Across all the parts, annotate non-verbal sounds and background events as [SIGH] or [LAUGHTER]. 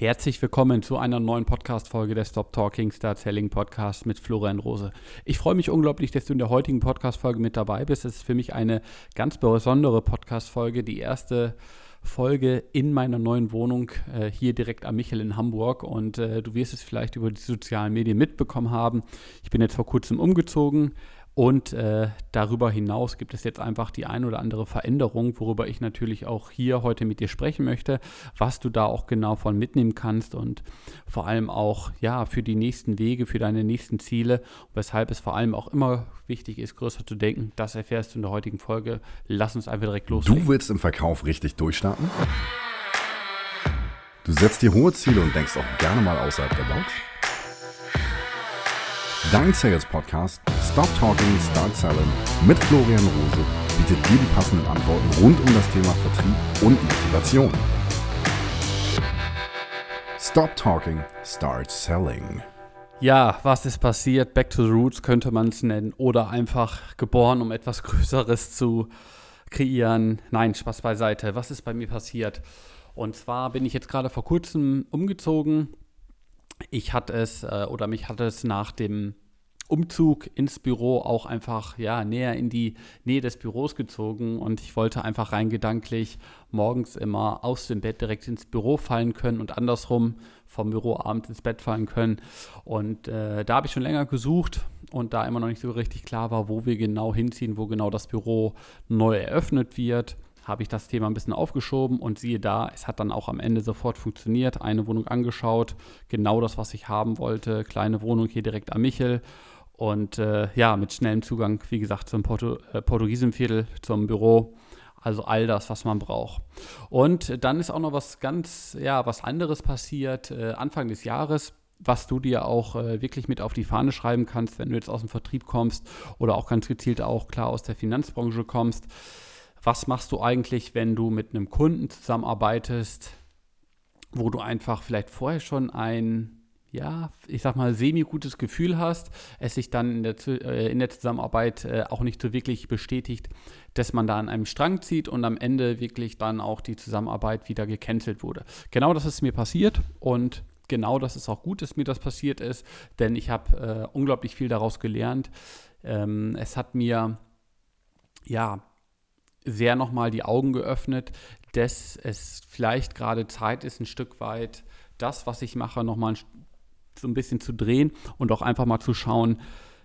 Herzlich willkommen zu einer neuen Podcast-Folge der Stop Talking Start Selling Podcast mit Florian Rose. Ich freue mich unglaublich, dass du in der heutigen Podcast-Folge mit dabei bist. Es ist für mich eine ganz besondere Podcast-Folge, die erste Folge in meiner neuen Wohnung äh, hier direkt am Michel in Hamburg. Und äh, du wirst es vielleicht über die sozialen Medien mitbekommen haben. Ich bin jetzt vor kurzem umgezogen, und äh, darüber hinaus gibt es jetzt einfach die ein oder andere Veränderung, worüber ich natürlich auch hier heute mit dir sprechen möchte, was du da auch genau von mitnehmen kannst und vor allem auch ja für die nächsten Wege, für deine nächsten Ziele, weshalb es vor allem auch immer wichtig ist, größer zu denken. Das erfährst du in der heutigen Folge. Lass uns einfach direkt loslegen. Du willst im Verkauf richtig durchstarten? Du setzt dir hohe Ziele und denkst auch gerne mal außerhalb der Box? Dein Sales Podcast Stop Talking, Start Selling mit Florian Rose bietet dir die passenden Antworten rund um das Thema Vertrieb und Motivation. Stop Talking, Start Selling. Ja, was ist passiert? Back to the Roots könnte man es nennen oder einfach geboren, um etwas [LAUGHS] Größeres zu kreieren. Nein, Spaß beiseite. Was ist bei mir passiert? Und zwar bin ich jetzt gerade vor kurzem umgezogen ich hatte es äh, oder mich hatte es nach dem Umzug ins Büro auch einfach ja näher in die Nähe des Büros gezogen und ich wollte einfach rein gedanklich morgens immer aus dem Bett direkt ins Büro fallen können und andersrum vom Büro abends ins Bett fallen können und äh, da habe ich schon länger gesucht und da immer noch nicht so richtig klar war, wo wir genau hinziehen, wo genau das Büro neu eröffnet wird habe ich das Thema ein bisschen aufgeschoben und siehe da, es hat dann auch am Ende sofort funktioniert. Eine Wohnung angeschaut, genau das, was ich haben wollte. Kleine Wohnung hier direkt am Michel. Und äh, ja, mit schnellem Zugang, wie gesagt, zum Porto, äh, Portugiesenviertel, zum Büro. Also all das, was man braucht. Und dann ist auch noch was ganz, ja, was anderes passiert. Äh, Anfang des Jahres was du dir auch äh, wirklich mit auf die Fahne schreiben kannst, wenn du jetzt aus dem Vertrieb kommst oder auch ganz gezielt auch klar aus der Finanzbranche kommst was machst du eigentlich, wenn du mit einem Kunden zusammenarbeitest, wo du einfach vielleicht vorher schon ein, ja, ich sag mal, semi-gutes Gefühl hast, es sich dann in der, äh, in der Zusammenarbeit äh, auch nicht so wirklich bestätigt, dass man da an einem Strang zieht und am Ende wirklich dann auch die Zusammenarbeit wieder gecancelt wurde. Genau das ist mir passiert und genau das ist auch gut, dass mir das passiert ist, denn ich habe äh, unglaublich viel daraus gelernt. Ähm, es hat mir ja sehr nochmal die Augen geöffnet, dass es vielleicht gerade Zeit ist, ein Stück weit das, was ich mache, nochmal so ein bisschen zu drehen und auch einfach mal zu schauen,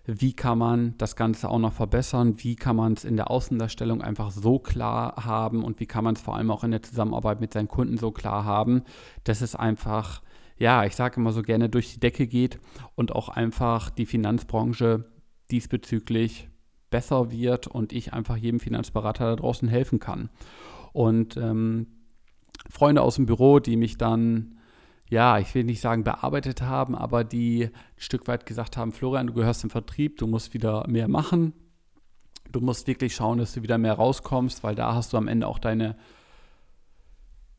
wie kann man das Ganze auch noch verbessern, wie kann man es in der Außendarstellung einfach so klar haben und wie kann man es vor allem auch in der Zusammenarbeit mit seinen Kunden so klar haben, dass es einfach, ja, ich sage immer so gerne durch die Decke geht und auch einfach die Finanzbranche diesbezüglich besser wird und ich einfach jedem Finanzberater da draußen helfen kann. Und ähm, Freunde aus dem Büro, die mich dann, ja, ich will nicht sagen bearbeitet haben, aber die ein Stück weit gesagt haben, Florian, du gehörst im Vertrieb, du musst wieder mehr machen. Du musst wirklich schauen, dass du wieder mehr rauskommst, weil da hast du am Ende auch deine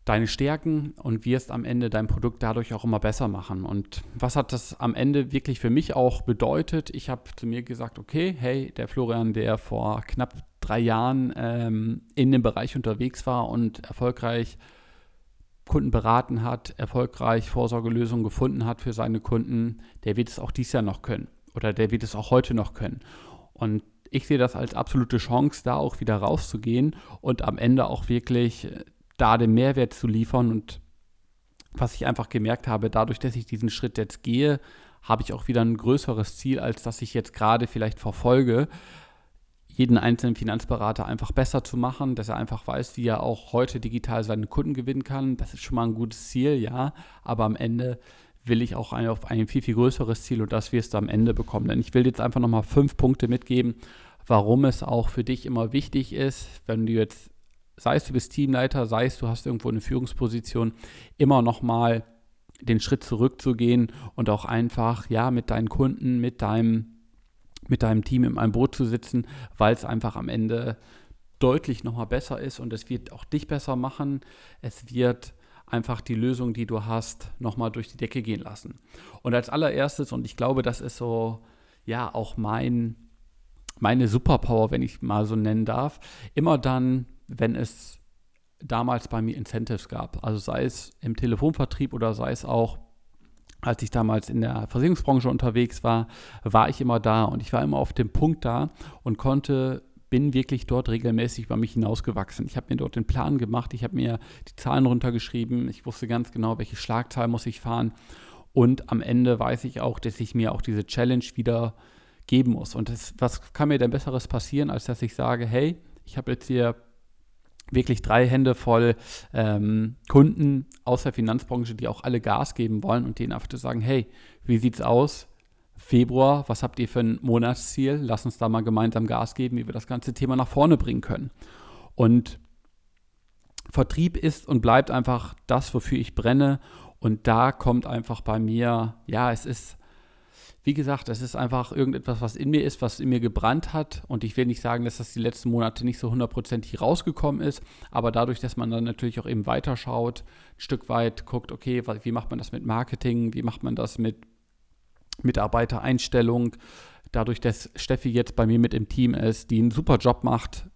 deine Stärken und wirst am Ende dein Produkt dadurch auch immer besser machen. Und was hat das am Ende wirklich für mich auch bedeutet? Ich habe zu mir gesagt, okay, hey, der Florian, der vor knapp drei Jahren ähm, in dem Bereich unterwegs war und erfolgreich Kunden beraten hat, erfolgreich Vorsorgelösungen gefunden hat für seine Kunden, der wird es auch dieses Jahr noch können oder der wird es auch heute noch können. Und ich sehe das als absolute Chance, da auch wieder rauszugehen und am Ende auch wirklich da den Mehrwert zu liefern. Und was ich einfach gemerkt habe, dadurch, dass ich diesen Schritt jetzt gehe, habe ich auch wieder ein größeres Ziel, als das ich jetzt gerade vielleicht verfolge, jeden einzelnen Finanzberater einfach besser zu machen, dass er einfach weiß, wie er auch heute digital seine Kunden gewinnen kann. Das ist schon mal ein gutes Ziel, ja, aber am Ende will ich auch ein, auf ein viel, viel größeres Ziel und das wirst du am Ende bekommen. Denn ich will jetzt einfach nochmal fünf Punkte mitgeben, warum es auch für dich immer wichtig ist, wenn du jetzt sei es du bist Teamleiter, sei es du hast irgendwo eine Führungsposition, immer nochmal den Schritt zurückzugehen und auch einfach, ja, mit deinen Kunden, mit deinem, mit deinem Team in einem Boot zu sitzen, weil es einfach am Ende deutlich nochmal besser ist und es wird auch dich besser machen. Es wird einfach die Lösung, die du hast, nochmal durch die Decke gehen lassen. Und als allererstes, und ich glaube, das ist so, ja, auch mein, meine Superpower, wenn ich mal so nennen darf, immer dann, wenn es damals bei mir Incentives gab. Also sei es im Telefonvertrieb oder sei es auch, als ich damals in der Versicherungsbranche unterwegs war, war ich immer da und ich war immer auf dem Punkt da und konnte bin wirklich dort regelmäßig über mich hinausgewachsen. Ich habe mir dort den Plan gemacht, ich habe mir die Zahlen runtergeschrieben, ich wusste ganz genau, welche Schlagzahl muss ich fahren und am Ende weiß ich auch, dass ich mir auch diese Challenge wieder geben muss. Und das, was kann mir denn besseres passieren, als dass ich sage, hey, ich habe jetzt hier wirklich drei Hände voll ähm, Kunden aus der Finanzbranche, die auch alle Gas geben wollen und denen einfach zu sagen, hey, wie sieht's aus? Februar, was habt ihr für ein Monatsziel? Lass uns da mal gemeinsam Gas geben, wie wir das ganze Thema nach vorne bringen können. Und Vertrieb ist und bleibt einfach das, wofür ich brenne. Und da kommt einfach bei mir, ja, es ist wie gesagt, es ist einfach irgendetwas, was in mir ist, was in mir gebrannt hat. Und ich will nicht sagen, dass das die letzten Monate nicht so hundertprozentig rausgekommen ist. Aber dadurch, dass man dann natürlich auch eben weiterschaut, ein Stück weit guckt, okay, wie macht man das mit Marketing? Wie macht man das mit Mitarbeitereinstellung? Dadurch, dass Steffi jetzt bei mir mit im Team ist, die einen super Job macht,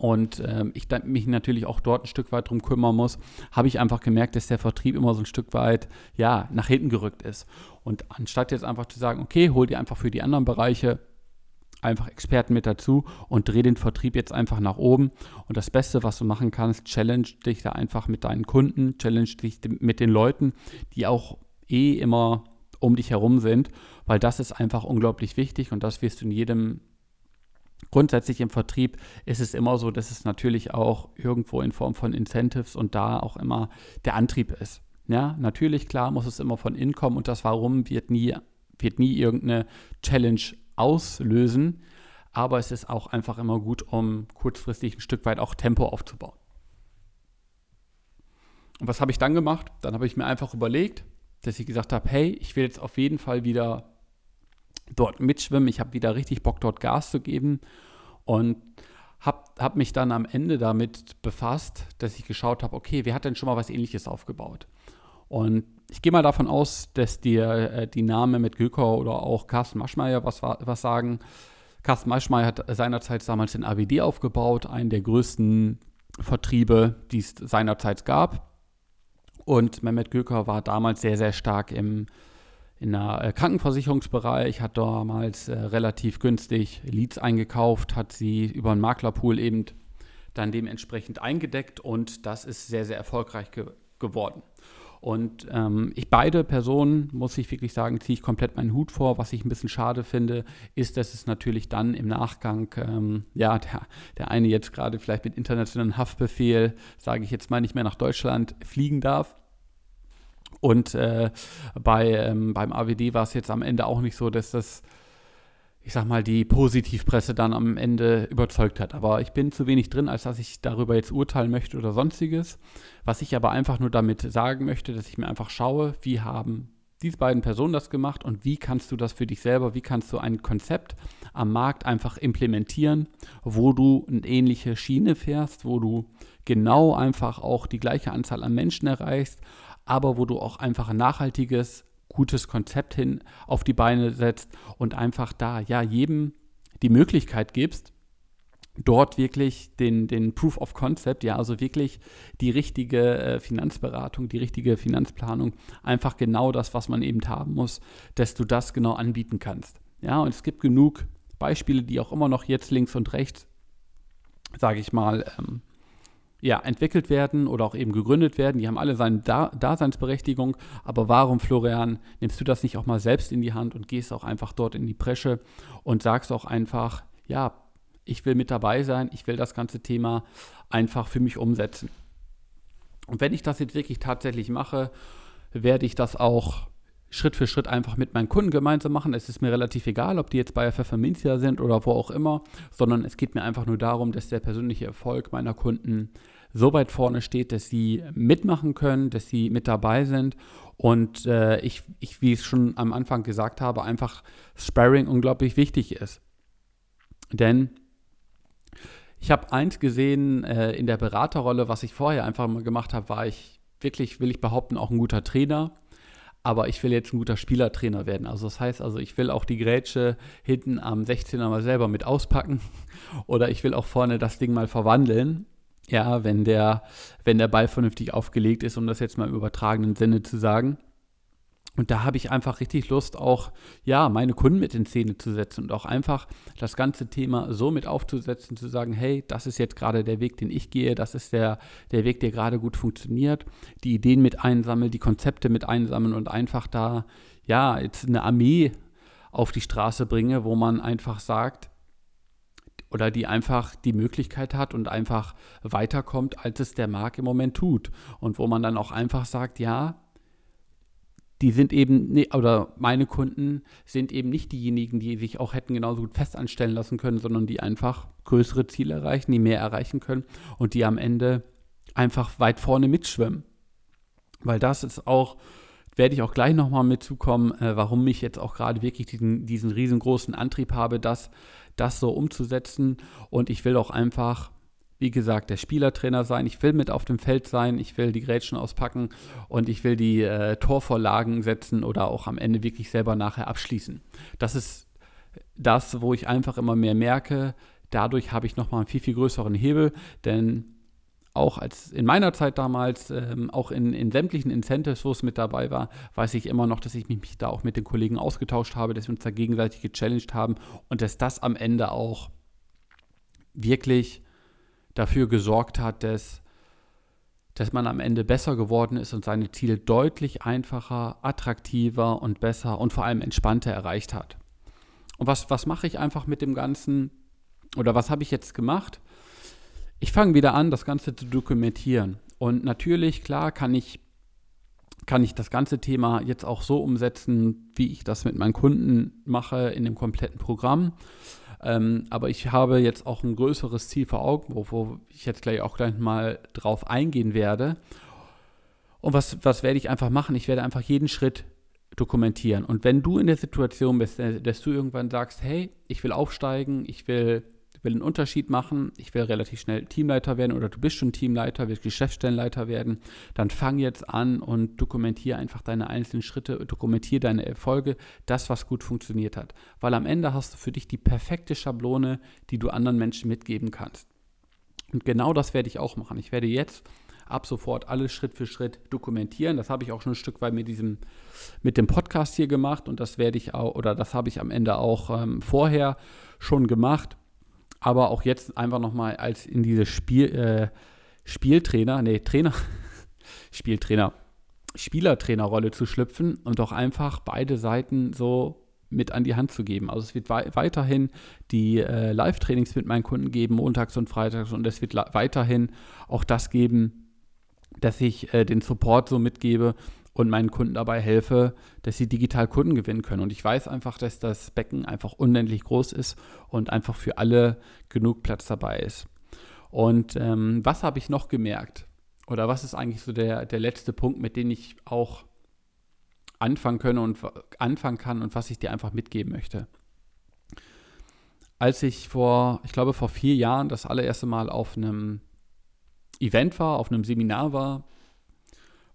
und ähm, ich mich natürlich auch dort ein Stück weit drum kümmern muss, habe ich einfach gemerkt, dass der Vertrieb immer so ein Stück weit ja, nach hinten gerückt ist. Und anstatt jetzt einfach zu sagen, okay, hol dir einfach für die anderen Bereiche einfach Experten mit dazu und dreh den Vertrieb jetzt einfach nach oben. Und das Beste, was du machen kannst, challenge dich da einfach mit deinen Kunden, challenge dich mit den Leuten, die auch eh immer um dich herum sind, weil das ist einfach unglaublich wichtig und das wirst du in jedem grundsätzlich im Vertrieb ist es immer so, dass es natürlich auch irgendwo in Form von Incentives und da auch immer der Antrieb ist. Ja, natürlich, klar, muss es immer von innen kommen und das Warum wird nie, wird nie irgendeine Challenge auslösen. Aber es ist auch einfach immer gut, um kurzfristig ein Stück weit auch Tempo aufzubauen. Und was habe ich dann gemacht? Dann habe ich mir einfach überlegt, dass ich gesagt habe, hey, ich will jetzt auf jeden Fall wieder dort mitschwimmen. Ich habe wieder richtig Bock, dort Gas zu geben und habe hab mich dann am Ende damit befasst, dass ich geschaut habe, okay, wer hat denn schon mal was Ähnliches aufgebaut? Und ich gehe mal davon aus, dass dir äh, die Namen mit Göker oder auch Carsten Maschmeyer was, was sagen. Carsten Maschmeyer hat seinerzeit damals den AWD aufgebaut, einen der größten Vertriebe, die es seinerzeit gab. Und Mehmet Göker war damals sehr, sehr stark im in der äh, Krankenversicherungsbereich, hat damals äh, relativ günstig Leads eingekauft, hat sie über einen Maklerpool eben dann dementsprechend eingedeckt und das ist sehr, sehr erfolgreich ge geworden. Und ähm, ich beide Personen, muss ich wirklich sagen, ziehe ich komplett meinen Hut vor. Was ich ein bisschen schade finde, ist, dass es natürlich dann im Nachgang, ähm, ja, der, der eine jetzt gerade vielleicht mit internationalen Haftbefehl, sage ich jetzt mal, nicht mehr nach Deutschland fliegen darf. Und äh, bei, ähm, beim AWD war es jetzt am Ende auch nicht so, dass das, ich sag mal, die Positivpresse dann am Ende überzeugt hat. Aber ich bin zu wenig drin, als dass ich darüber jetzt urteilen möchte oder sonstiges. Was ich aber einfach nur damit sagen möchte, dass ich mir einfach schaue, wie haben diese beiden Personen das gemacht und wie kannst du das für dich selber, wie kannst du ein Konzept am Markt einfach implementieren, wo du eine ähnliche Schiene fährst, wo du genau einfach auch die gleiche Anzahl an Menschen erreichst, aber wo du auch einfach ein nachhaltiges, gutes Konzept hin auf die Beine setzt und einfach da ja jedem die Möglichkeit gibst, dort wirklich den, den Proof of Concept, ja, also wirklich die richtige äh, Finanzberatung, die richtige Finanzplanung, einfach genau das, was man eben haben muss, dass du das genau anbieten kannst. Ja, und es gibt genug Beispiele, die auch immer noch jetzt links und rechts, sage ich mal, ähm, ja, entwickelt werden oder auch eben gegründet werden. Die haben alle seine da Daseinsberechtigung. Aber warum, Florian, nimmst du das nicht auch mal selbst in die Hand und gehst auch einfach dort in die Presche und sagst auch einfach, ja, ich will mit dabei sein, ich will das ganze Thema einfach für mich umsetzen. Und wenn ich das jetzt wirklich tatsächlich mache, werde ich das auch Schritt für Schritt einfach mit meinen Kunden gemeinsam machen. Es ist mir relativ egal, ob die jetzt bei Pfefferminzia sind oder wo auch immer, sondern es geht mir einfach nur darum, dass der persönliche Erfolg meiner Kunden so weit vorne steht, dass sie mitmachen können, dass sie mit dabei sind und äh, ich, ich, wie ich schon am Anfang gesagt habe, einfach Sparring unglaublich wichtig ist. Denn ich habe eins gesehen äh, in der Beraterrolle, was ich vorher einfach mal gemacht habe, war ich wirklich, will ich behaupten, auch ein guter Trainer aber ich will jetzt ein guter Spielertrainer werden. Also das heißt also, ich will auch die Grätsche hinten am 16er mal selber mit auspacken [LAUGHS] oder ich will auch vorne das Ding mal verwandeln. Ja, wenn der, wenn der Ball vernünftig aufgelegt ist, um das jetzt mal im übertragenen Sinne zu sagen. Und da habe ich einfach richtig Lust, auch ja, meine Kunden mit in Szene zu setzen und auch einfach das ganze Thema so mit aufzusetzen, zu sagen, hey, das ist jetzt gerade der Weg, den ich gehe, das ist der, der Weg, der gerade gut funktioniert, die Ideen mit einsammeln, die Konzepte mit einsammeln und einfach da, ja, jetzt eine Armee auf die Straße bringe, wo man einfach sagt, oder die einfach die Möglichkeit hat und einfach weiterkommt, als es der Markt im Moment tut. Und wo man dann auch einfach sagt, ja, die sind eben, oder meine Kunden sind eben nicht diejenigen, die sich auch hätten genauso gut festanstellen lassen können, sondern die einfach größere Ziele erreichen, die mehr erreichen können und die am Ende einfach weit vorne mitschwimmen. Weil das ist auch, werde ich auch gleich nochmal mitzukommen, äh, warum ich jetzt auch gerade wirklich diesen, diesen riesengroßen Antrieb habe, das, das so umzusetzen. Und ich will auch einfach wie gesagt, der Spielertrainer sein. Ich will mit auf dem Feld sein. Ich will die Grätschen auspacken und ich will die äh, Torvorlagen setzen oder auch am Ende wirklich selber nachher abschließen. Das ist das, wo ich einfach immer mehr merke. Dadurch habe ich nochmal einen viel, viel größeren Hebel, denn auch als in meiner Zeit damals, ähm, auch in, in sämtlichen Incentives, wo es mit dabei war, weiß ich immer noch, dass ich mich da auch mit den Kollegen ausgetauscht habe, dass wir uns da gegenseitig gechallenged haben und dass das am Ende auch wirklich dafür gesorgt hat, dass, dass man am Ende besser geworden ist und seine Ziele deutlich einfacher, attraktiver und besser und vor allem entspannter erreicht hat. Und was, was mache ich einfach mit dem Ganzen oder was habe ich jetzt gemacht? Ich fange wieder an, das Ganze zu dokumentieren. Und natürlich, klar, kann ich, kann ich das ganze Thema jetzt auch so umsetzen, wie ich das mit meinen Kunden mache in dem kompletten Programm. Ähm, aber ich habe jetzt auch ein größeres Ziel vor Augen, wo, wo ich jetzt gleich auch gleich mal drauf eingehen werde. Und was, was werde ich einfach machen? Ich werde einfach jeden Schritt dokumentieren. Und wenn du in der Situation bist, dass du irgendwann sagst, hey, ich will aufsteigen, ich will will einen Unterschied machen, ich will relativ schnell Teamleiter werden oder du bist schon Teamleiter, willst Geschäftsstellenleiter werden, dann fang jetzt an und dokumentiere einfach deine einzelnen Schritte, dokumentiere deine Erfolge, das, was gut funktioniert hat. Weil am Ende hast du für dich die perfekte Schablone, die du anderen Menschen mitgeben kannst. Und genau das werde ich auch machen. Ich werde jetzt ab sofort alles Schritt für Schritt dokumentieren. Das habe ich auch schon ein Stück weit mit diesem, mit dem Podcast hier gemacht und das werde ich auch, oder das habe ich am Ende auch ähm, vorher schon gemacht aber auch jetzt einfach nochmal als in diese Spiel, äh, Spieltrainer, nee, Trainer, [LAUGHS] Spieltrainer, Spielertrainerrolle zu schlüpfen und auch einfach beide Seiten so mit an die Hand zu geben. Also es wird wei weiterhin die äh, Live-Trainings mit meinen Kunden geben, montags und freitags, und es wird weiterhin auch das geben, dass ich äh, den Support so mitgebe und meinen Kunden dabei helfe, dass sie digital Kunden gewinnen können. Und ich weiß einfach, dass das Becken einfach unendlich groß ist und einfach für alle genug Platz dabei ist. Und ähm, was habe ich noch gemerkt? Oder was ist eigentlich so der, der letzte Punkt, mit dem ich auch anfangen können und anfangen kann und was ich dir einfach mitgeben möchte? Als ich vor, ich glaube vor vier Jahren das allererste Mal auf einem Event war, auf einem Seminar war,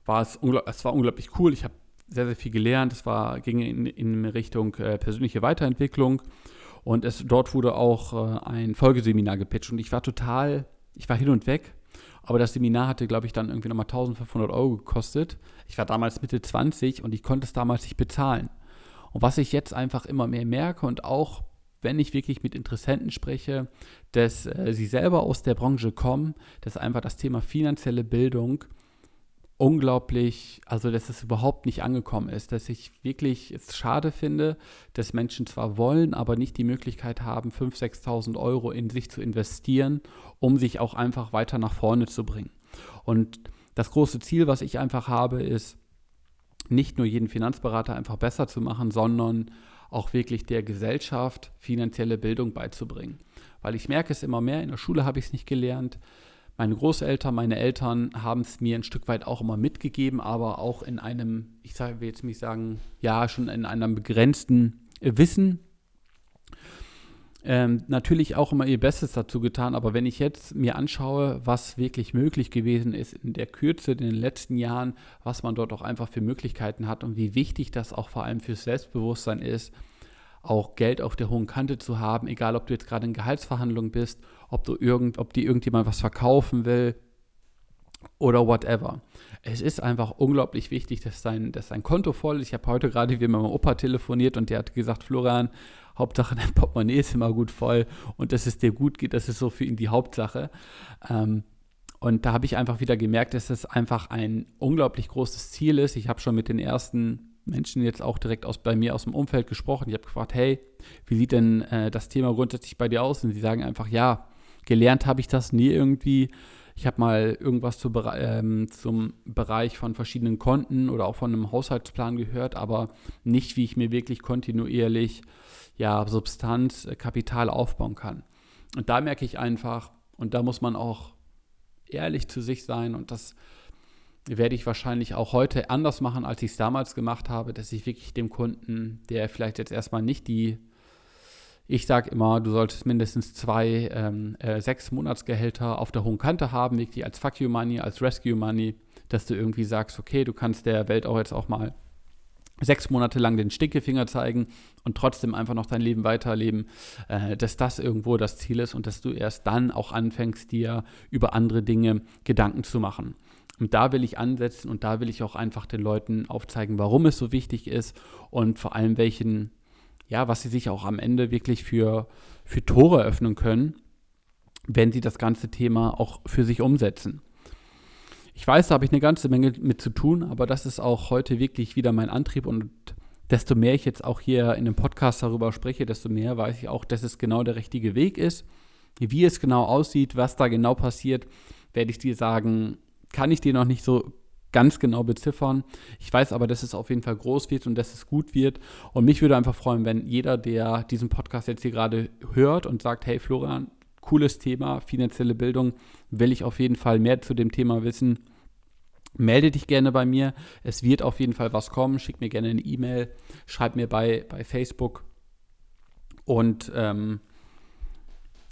war es, es war unglaublich cool. Ich habe sehr, sehr viel gelernt. Es war, ging in, in Richtung äh, persönliche Weiterentwicklung. Und es, dort wurde auch äh, ein Folgeseminar gepitcht. Und ich war total, ich war hin und weg. Aber das Seminar hatte, glaube ich, dann irgendwie nochmal 1500 Euro gekostet. Ich war damals Mitte 20 und ich konnte es damals nicht bezahlen. Und was ich jetzt einfach immer mehr merke und auch wenn ich wirklich mit Interessenten spreche, dass äh, sie selber aus der Branche kommen, dass einfach das Thema finanzielle Bildung unglaublich, also dass es überhaupt nicht angekommen ist, dass ich wirklich es schade finde, dass Menschen zwar wollen, aber nicht die Möglichkeit haben, 5.000, 6.000 Euro in sich zu investieren, um sich auch einfach weiter nach vorne zu bringen. Und das große Ziel, was ich einfach habe, ist, nicht nur jeden Finanzberater einfach besser zu machen, sondern auch wirklich der Gesellschaft finanzielle Bildung beizubringen. Weil ich merke es immer mehr, in der Schule habe ich es nicht gelernt, meine Großeltern, meine Eltern haben es mir ein Stück weit auch immer mitgegeben, aber auch in einem, ich sage, will jetzt mich sagen, ja, schon in einem begrenzten Wissen. Ähm, natürlich auch immer ihr Bestes dazu getan, aber wenn ich jetzt mir anschaue, was wirklich möglich gewesen ist in der Kürze in den letzten Jahren, was man dort auch einfach für Möglichkeiten hat und wie wichtig das auch vor allem fürs Selbstbewusstsein ist, auch Geld auf der hohen Kante zu haben, egal ob du jetzt gerade in Gehaltsverhandlungen bist, ob du irgend, ob dir irgendjemand was verkaufen will oder whatever. Es ist einfach unglaublich wichtig, dass dein, dass dein Konto voll ist. Ich habe heute gerade wieder mit meinem Opa telefoniert und der hat gesagt, Florian, Hauptsache dein Portemonnaie ist immer gut voll und dass es dir gut geht, das ist so für ihn die Hauptsache. Ähm, und da habe ich einfach wieder gemerkt, dass es einfach ein unglaublich großes Ziel ist. Ich habe schon mit den ersten Menschen jetzt auch direkt aus, bei mir aus dem Umfeld gesprochen. Ich habe gefragt, hey, wie sieht denn äh, das Thema grundsätzlich bei dir aus? Und sie sagen einfach, ja, gelernt habe ich das nie irgendwie. Ich habe mal irgendwas zu, ähm, zum Bereich von verschiedenen Konten oder auch von einem Haushaltsplan gehört, aber nicht, wie ich mir wirklich kontinuierlich ja, Substanz, äh, Kapital aufbauen kann. Und da merke ich einfach, und da muss man auch ehrlich zu sich sein und das werde ich wahrscheinlich auch heute anders machen, als ich es damals gemacht habe, dass ich wirklich dem Kunden, der vielleicht jetzt erstmal nicht die, ich sage immer, du solltest mindestens zwei ähm, äh, sechs Monatsgehälter auf der hohen Kante haben, wirklich als Fuck You Money, als Rescue Money, dass du irgendwie sagst, okay, du kannst der Welt auch jetzt auch mal sechs Monate lang den Stinkefinger zeigen und trotzdem einfach noch dein Leben weiterleben, äh, dass das irgendwo das Ziel ist und dass du erst dann auch anfängst, dir über andere Dinge Gedanken zu machen. Und da will ich ansetzen und da will ich auch einfach den Leuten aufzeigen, warum es so wichtig ist und vor allem welchen, ja, was sie sich auch am Ende wirklich für, für Tore öffnen können, wenn sie das ganze Thema auch für sich umsetzen. Ich weiß, da habe ich eine ganze Menge mit zu tun, aber das ist auch heute wirklich wieder mein Antrieb und desto mehr ich jetzt auch hier in dem Podcast darüber spreche, desto mehr weiß ich auch, dass es genau der richtige Weg ist. Wie es genau aussieht, was da genau passiert, werde ich dir sagen, kann ich dir noch nicht so ganz genau beziffern. Ich weiß aber, dass es auf jeden Fall groß wird und dass es gut wird. Und mich würde einfach freuen, wenn jeder, der diesen Podcast jetzt hier gerade hört und sagt, hey Florian, cooles Thema, finanzielle Bildung, will ich auf jeden Fall mehr zu dem Thema wissen. Melde dich gerne bei mir. Es wird auf jeden Fall was kommen. Schick mir gerne eine E-Mail. Schreib mir bei, bei Facebook. Und ähm,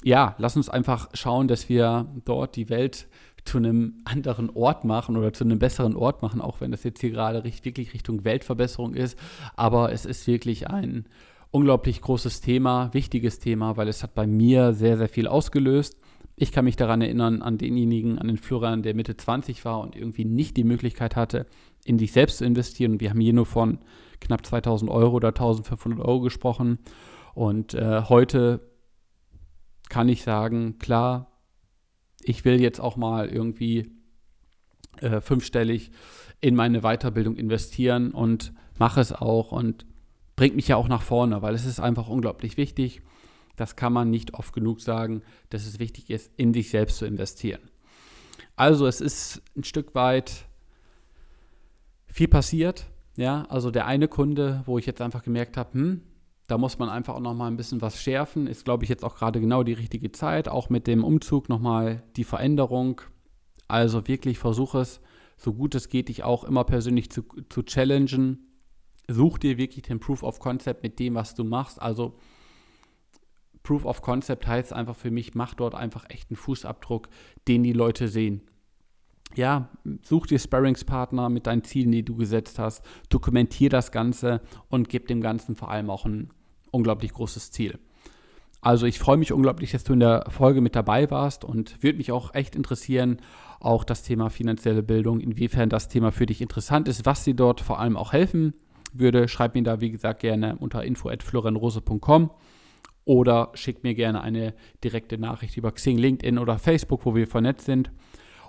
ja, lass uns einfach schauen, dass wir dort die Welt zu einem anderen Ort machen oder zu einem besseren Ort machen, auch wenn das jetzt hier gerade wirklich Richtung Weltverbesserung ist. Aber es ist wirklich ein unglaublich großes Thema, wichtiges Thema, weil es hat bei mir sehr, sehr viel ausgelöst. Ich kann mich daran erinnern, an denjenigen, an den Florian, der Mitte 20 war und irgendwie nicht die Möglichkeit hatte, in sich selbst zu investieren. Wir haben hier nur von knapp 2000 Euro oder 1500 Euro gesprochen. Und äh, heute kann ich sagen, klar, ich will jetzt auch mal irgendwie äh, fünfstellig in meine Weiterbildung investieren und mache es auch und bringt mich ja auch nach vorne, weil es ist einfach unglaublich wichtig. Das kann man nicht oft genug sagen, dass es wichtig ist, in sich selbst zu investieren. Also es ist ein Stück weit viel passiert. Ja, also der eine Kunde, wo ich jetzt einfach gemerkt habe, hm, da muss man einfach auch noch mal ein bisschen was schärfen. Ist, glaube ich, jetzt auch gerade genau die richtige Zeit. Auch mit dem Umzug noch mal die Veränderung. Also wirklich versuche es, so gut es geht, dich auch immer persönlich zu, zu challengen. Such dir wirklich den Proof of Concept mit dem, was du machst. Also Proof of Concept heißt einfach für mich, mach dort einfach echt einen Fußabdruck, den die Leute sehen. Ja, such dir Sparringspartner mit deinen Zielen, die du gesetzt hast, dokumentier das Ganze und gib dem Ganzen vor allem auch ein unglaublich großes Ziel. Also ich freue mich unglaublich, dass du in der Folge mit dabei warst und würde mich auch echt interessieren, auch das Thema finanzielle Bildung, inwiefern das Thema für dich interessant ist, was dir dort vor allem auch helfen würde. Schreib mir da, wie gesagt, gerne unter info.florenrose.com oder schick mir gerne eine direkte Nachricht über Xing, LinkedIn oder Facebook, wo wir vernetzt sind.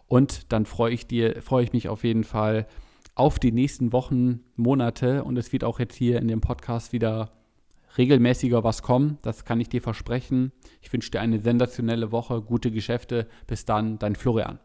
Und dann freue ich, dir, freue ich mich auf jeden Fall auf die nächsten Wochen, Monate. Und es wird auch jetzt hier in dem Podcast wieder regelmäßiger was kommen. Das kann ich dir versprechen. Ich wünsche dir eine sensationelle Woche, gute Geschäfte. Bis dann, dein Florian.